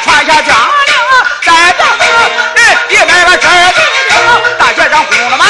传下家令，再等等，人也挨个儿等，大学生呼了吗？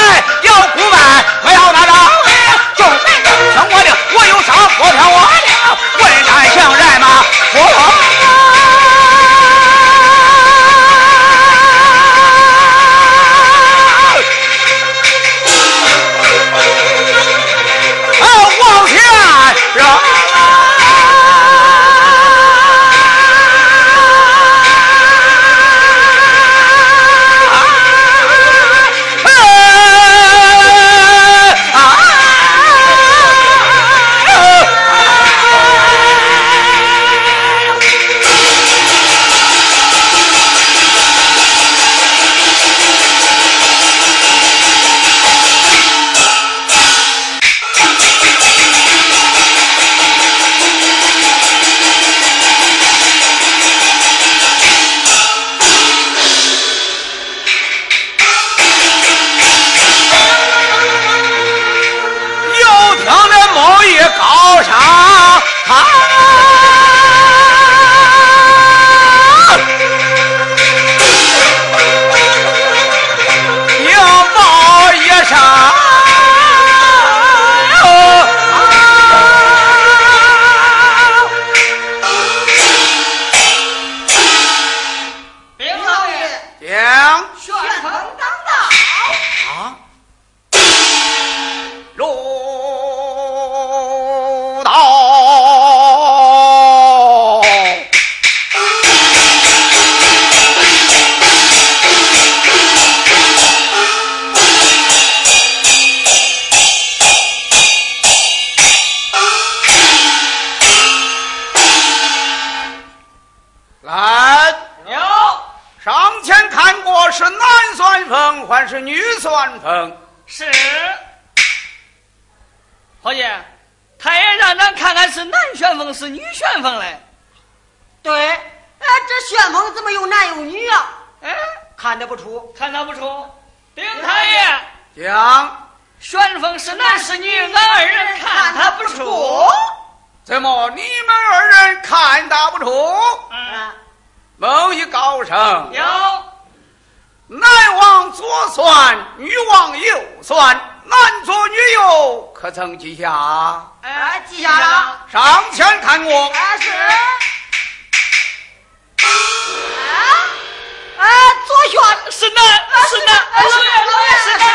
是女算风是。伙计太爷让咱看看是男旋风是女旋风嘞。对哎这旋风怎么有男有女啊？哎看得不出。看得不出。丁太爷。讲。旋风是男是女老二人看他不出。怎么你们二人看大不出？啊某一高声有。男王左算，女王右算，男左女右，可曾记下？哎、啊，记下了。上前看我。啊是。啊！啊，左旋是男，是男，是男，是男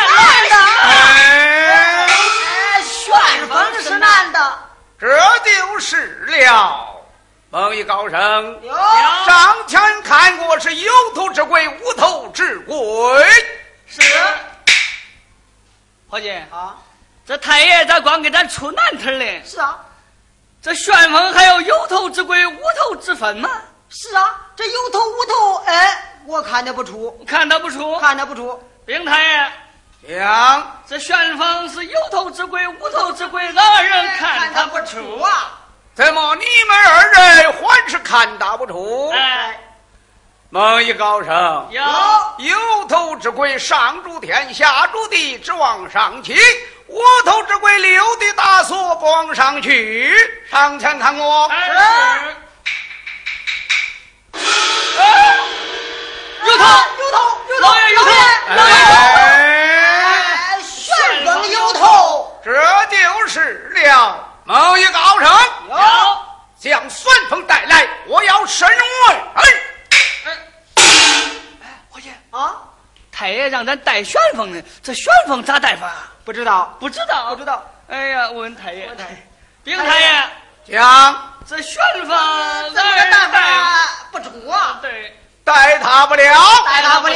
的。哎，旋、风是男的。这就是了。孟一高声，有上前看过是有头之鬼，无头之鬼。是。伙计啊，这太爷咋光给咱出难题嘞？是啊，这旋风还有有头之鬼、无头之分吗？是啊，这有头无头，哎，我看得不出，看得不出。看得不出。禀太爷，讲这旋风是有头之鬼、无头之鬼，俺人看他不出啊。啊。怎么你们二人还是看打不出？哎，孟一高声，有有头之鬼上主天，下主地，只往上起；无头之鬼溜的大锁，不往上去。上前看我，哎是。哎，有头，有头，有头，老爷有头老爷旋风有头。这就是了。孟一高声，有。将旋风带来，我要审问。伙计，啊，太爷让咱带旋风呢，这旋风咋带法？不知道，不知道，不知道。哎呀，我问太爷问太爷，禀太爷，将这旋风怎么带？法不中啊？对，带他不了，带他不了。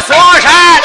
说神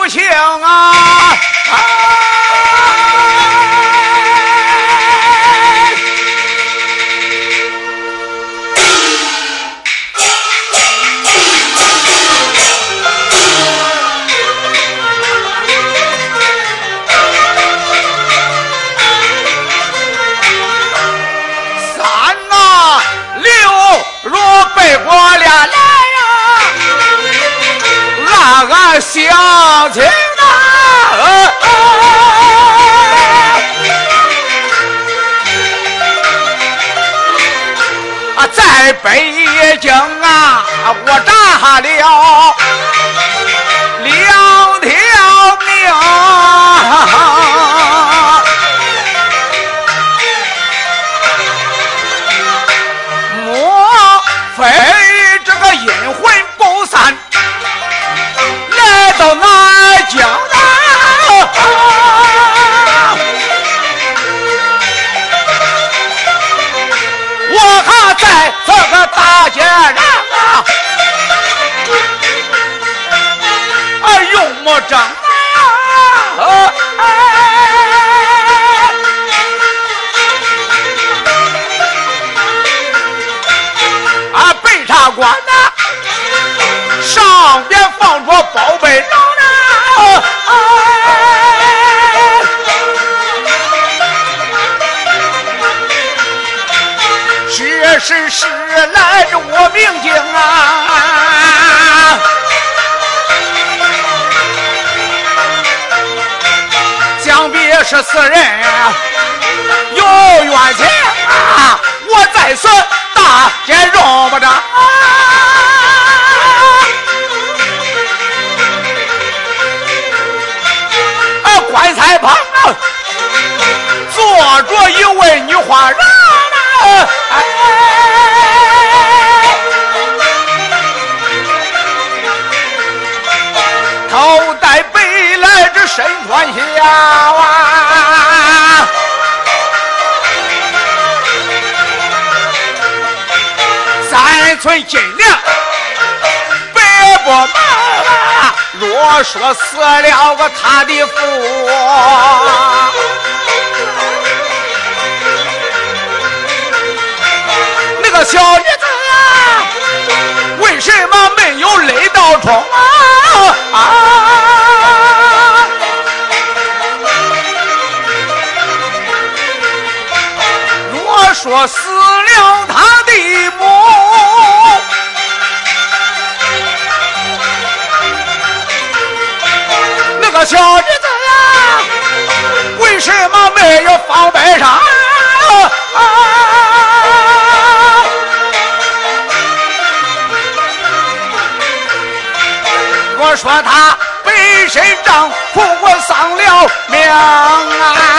不行啊啊。乡亲啊，啊，在北京啊，我扎了两想必是此人有冤情啊！我在此大街容不着。啊棺材旁，坐着一位女花人，头戴白来这身穿孝三寸金两，白不马。若说死了个他的父，那个小女子啊，为什么没有泪到冲啊？若说死小女子呀，为什么没有放白纱？我说他本身丈夫我丧了命啊！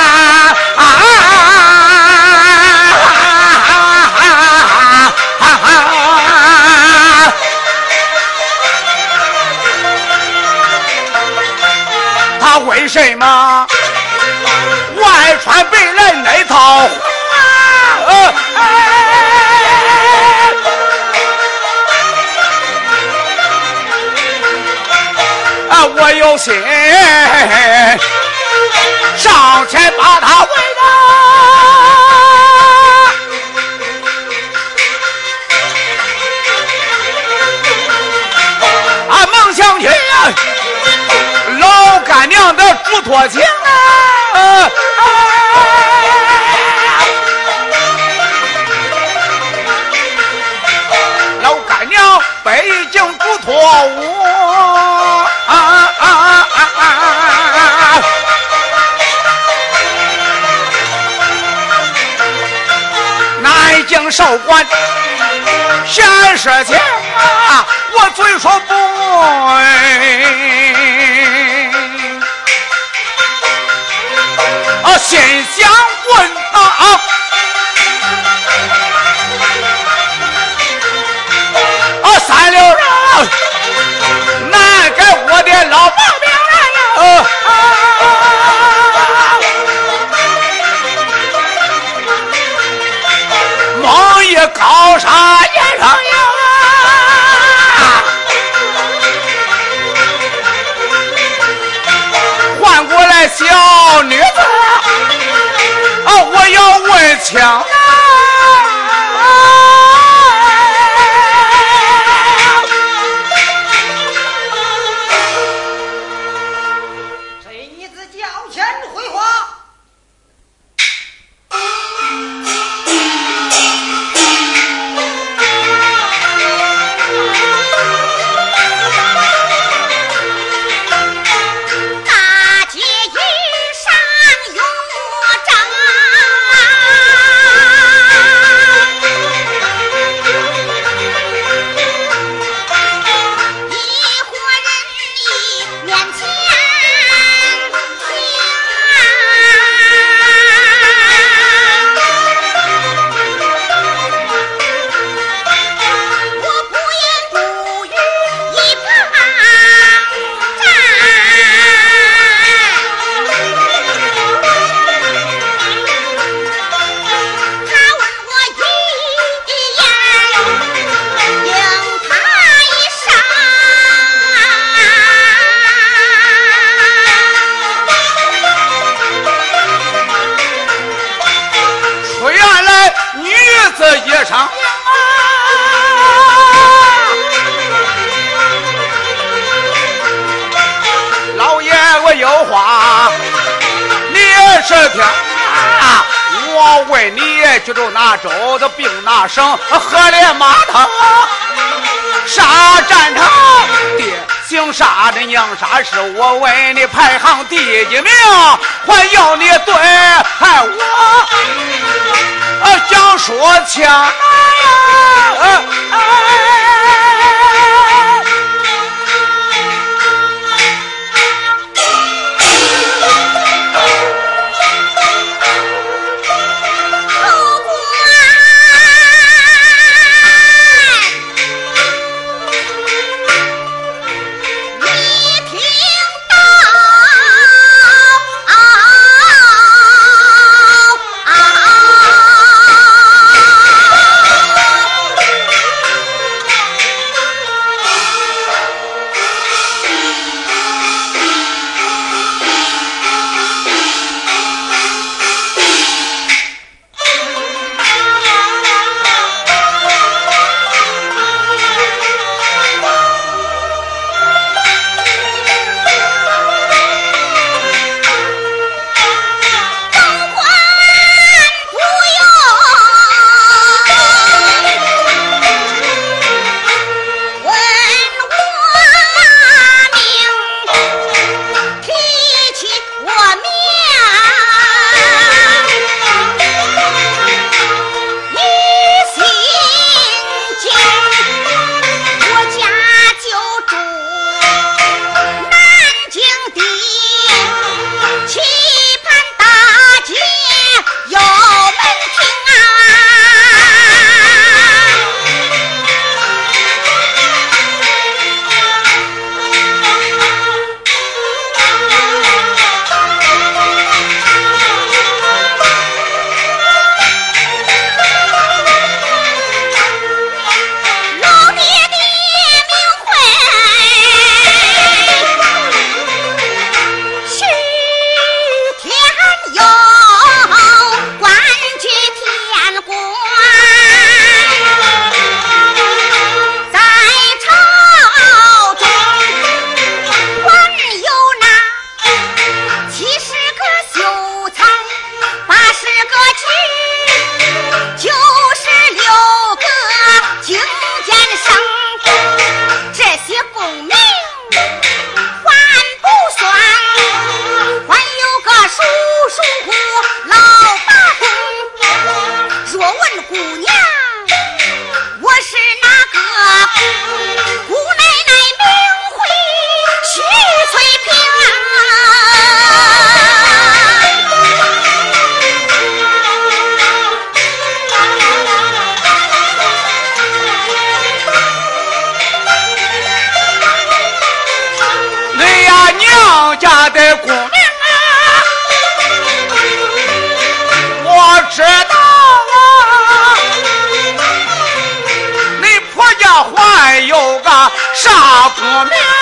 他为什么外穿白来那套红啊？我有心上前把他围了，干娘的嘱托情啊！老干娘北京嘱托我啊啊啊！南京少管闲事情啊，我嘴说不。想问啊，啊，三六人难给我的老毛病啊！梦一高山岩上有。小女子，我要问枪。兵那省河连码头杀战场，爹姓啥的娘啥是我问你排行第一名，还要你对害我讲说枪。问姑娘，我是哪个？姑奶奶名讳徐翠萍啊！哎呀，娘家的姑。还有个啥不明？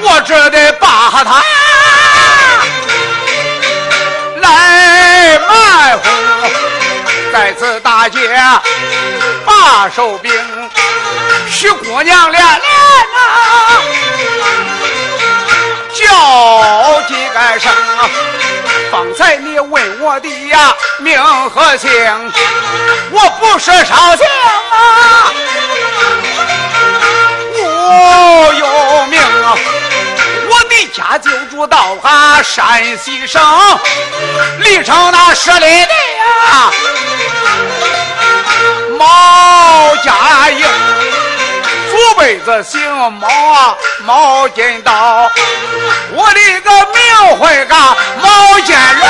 我只得把他来埋伏，在此大街把手兵，徐姑娘连连呐叫几个声。方才你问我的呀名和姓，我不是少姓啊，有名啊。我的家就住到俺山西省历城那十里地呀，毛家营，祖辈子姓毛啊，毛金刀。我的个名讳个毛尖人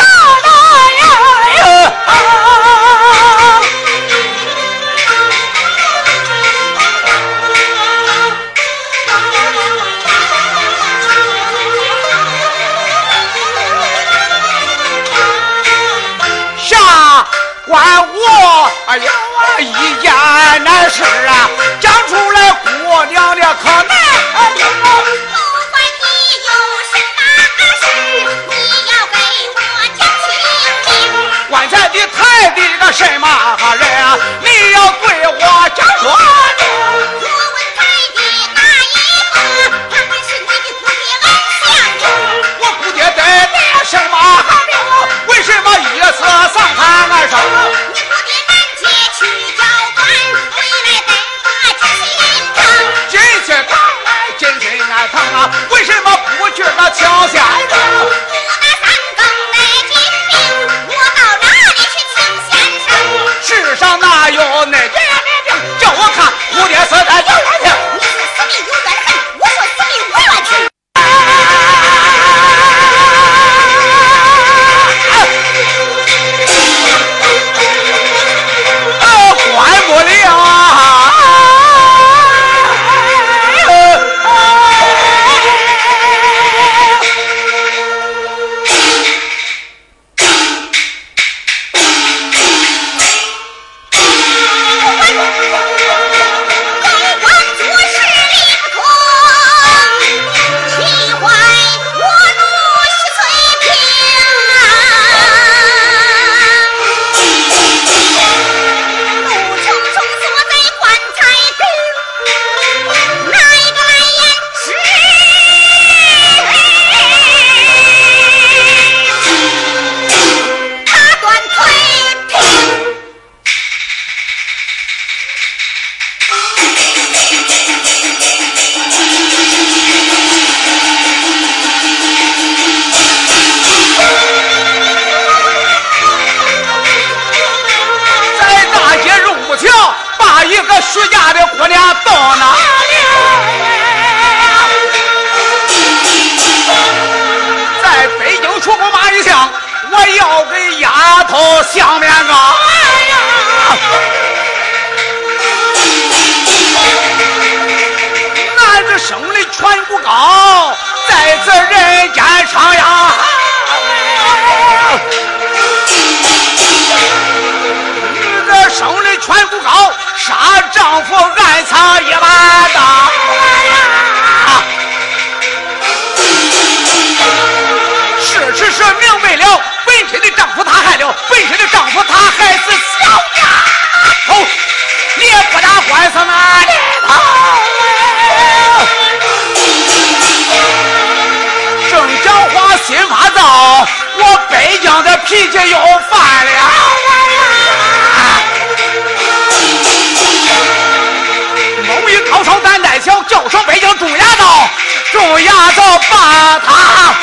丫头相面糕呀！俺这生的全不高，在这人间徜徉。你这生的全不高，杀丈夫暗藏一把刀呀！是是是，明白了，本身的丈夫他害了，夫他还是小丫头，你也不打官司哪里头？正讲话心发燥，我北京的脾气又犯了呀！猛一高手胆胆小，叫声北京中牙刀，中牙刀把他